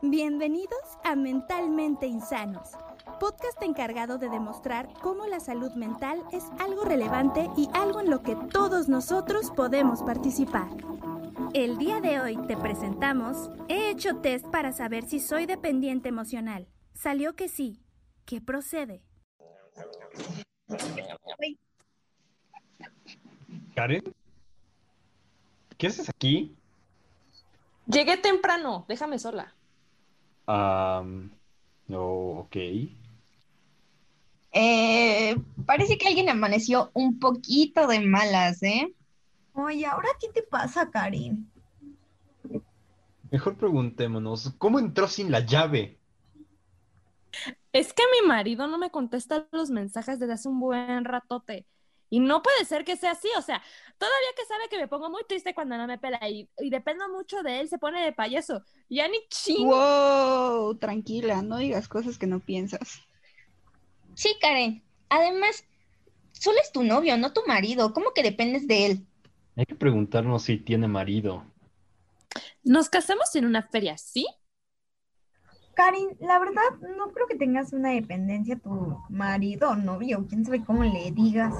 Bienvenidos a Mentalmente Insanos, podcast encargado de demostrar cómo la salud mental es algo relevante y algo en lo que todos nosotros podemos participar. El día de hoy te presentamos, he hecho test para saber si soy dependiente emocional. Salió que sí. ¿Qué procede? Karen, ¿qué haces aquí? Llegué temprano, déjame sola. Um, no, ok. Eh, parece que alguien amaneció un poquito de malas, ¿eh? Oye, ¿ahora qué te pasa, Karin? Mejor preguntémonos, ¿cómo entró sin la llave? Es que mi marido no me contesta los mensajes desde hace un buen ratote. Y no puede ser que sea así, o sea, todavía que sabe que me pongo muy triste cuando no me pela y, y dependo mucho de él, se pone de payaso. Ya ni ching. Wow, tranquila, no digas cosas que no piensas. Sí, Karen. Además, solo es tu novio, no tu marido. ¿Cómo que dependes de él? Hay que preguntarnos si tiene marido. Nos casamos en una feria, ¿sí? Karin, la verdad, no creo que tengas una dependencia a tu marido o novio, quién sabe cómo le digas.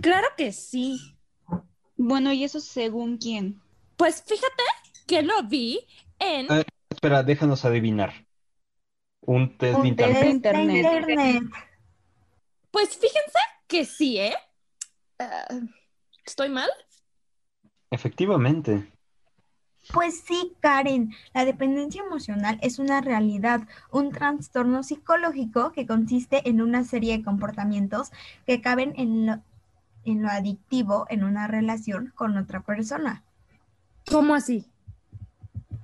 Claro que sí. Bueno, ¿y eso según quién? Pues fíjate que lo vi en... Eh, espera, déjanos adivinar. Un test de Un internet. test de internet. internet. Pues fíjense que sí, ¿eh? Ah, ¿Estoy mal? Efectivamente. Pues sí, Karen, la dependencia emocional es una realidad, un trastorno psicológico que consiste en una serie de comportamientos que caben en lo, en lo adictivo en una relación con otra persona. ¿Cómo así?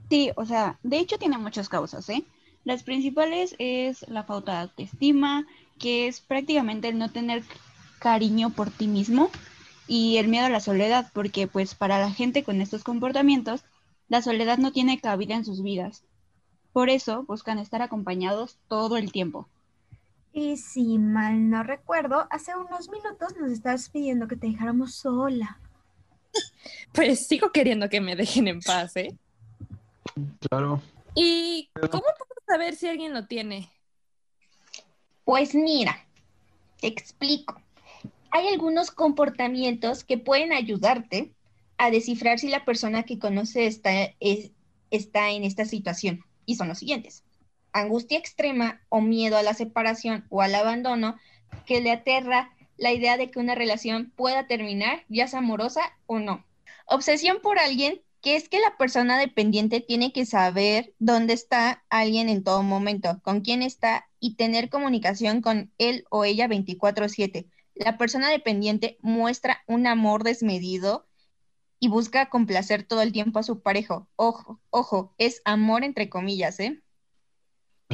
Sí, o sea, de hecho tiene muchas causas, ¿eh? Las principales es la falta de autoestima, que es prácticamente el no tener cariño por ti mismo y el miedo a la soledad, porque pues para la gente con estos comportamientos, la soledad no tiene cabida en sus vidas. Por eso buscan estar acompañados todo el tiempo. Y si mal no recuerdo, hace unos minutos nos estabas pidiendo que te dejáramos sola. Pues sigo queriendo que me dejen en paz, ¿eh? Claro. ¿Y cómo puedo saber si alguien lo tiene? Pues mira, te explico. Hay algunos comportamientos que pueden ayudarte a descifrar si la persona que conoce está, es- está en esta situación. Y son los siguientes. Angustia extrema o miedo a la separación o al abandono que le aterra la idea de que una relación pueda terminar, ya sea amorosa o no. Obsesión por alguien, que es que la persona dependiente tiene que saber dónde está alguien en todo momento, con quién está y tener comunicación con él o ella 24/7. La persona dependiente muestra un amor desmedido y busca complacer todo el tiempo a su pareja. Ojo, ojo, es amor entre comillas, ¿eh?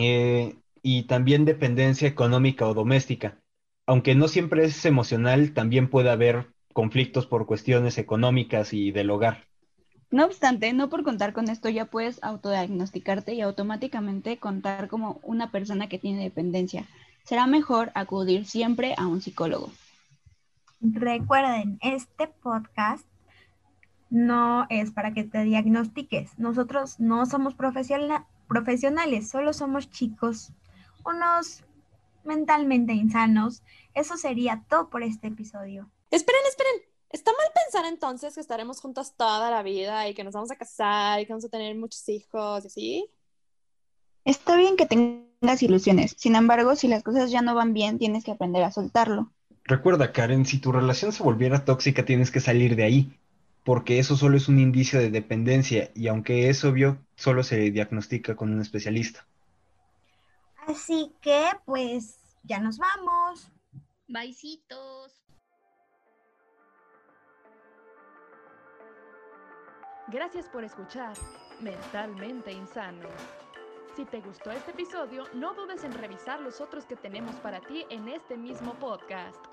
Eh, y también dependencia económica o doméstica. Aunque no siempre es emocional, también puede haber conflictos por cuestiones económicas y del hogar. No obstante, no por contar con esto ya puedes autodiagnosticarte y automáticamente contar como una persona que tiene dependencia. Será mejor acudir siempre a un psicólogo. Recuerden, este podcast no es para que te diagnostiques. Nosotros no somos profesiona- profesionales, solo somos chicos, unos mentalmente insanos. Eso sería todo por este episodio. Esperen, esperen. ¿Está mal pensar entonces que estaremos juntos toda la vida y que nos vamos a casar y que vamos a tener muchos hijos y así? Está bien que tengas ilusiones, sin embargo, si las cosas ya no van bien, tienes que aprender a soltarlo. Recuerda, Karen, si tu relación se volviera tóxica, tienes que salir de ahí, porque eso solo es un indicio de dependencia y aunque es obvio, solo se diagnostica con un especialista. Así que, pues, ya nos vamos. Baisitos. Gracias por escuchar Mentalmente Insano. Si te gustó este episodio, no dudes en revisar los otros que tenemos para ti en este mismo podcast.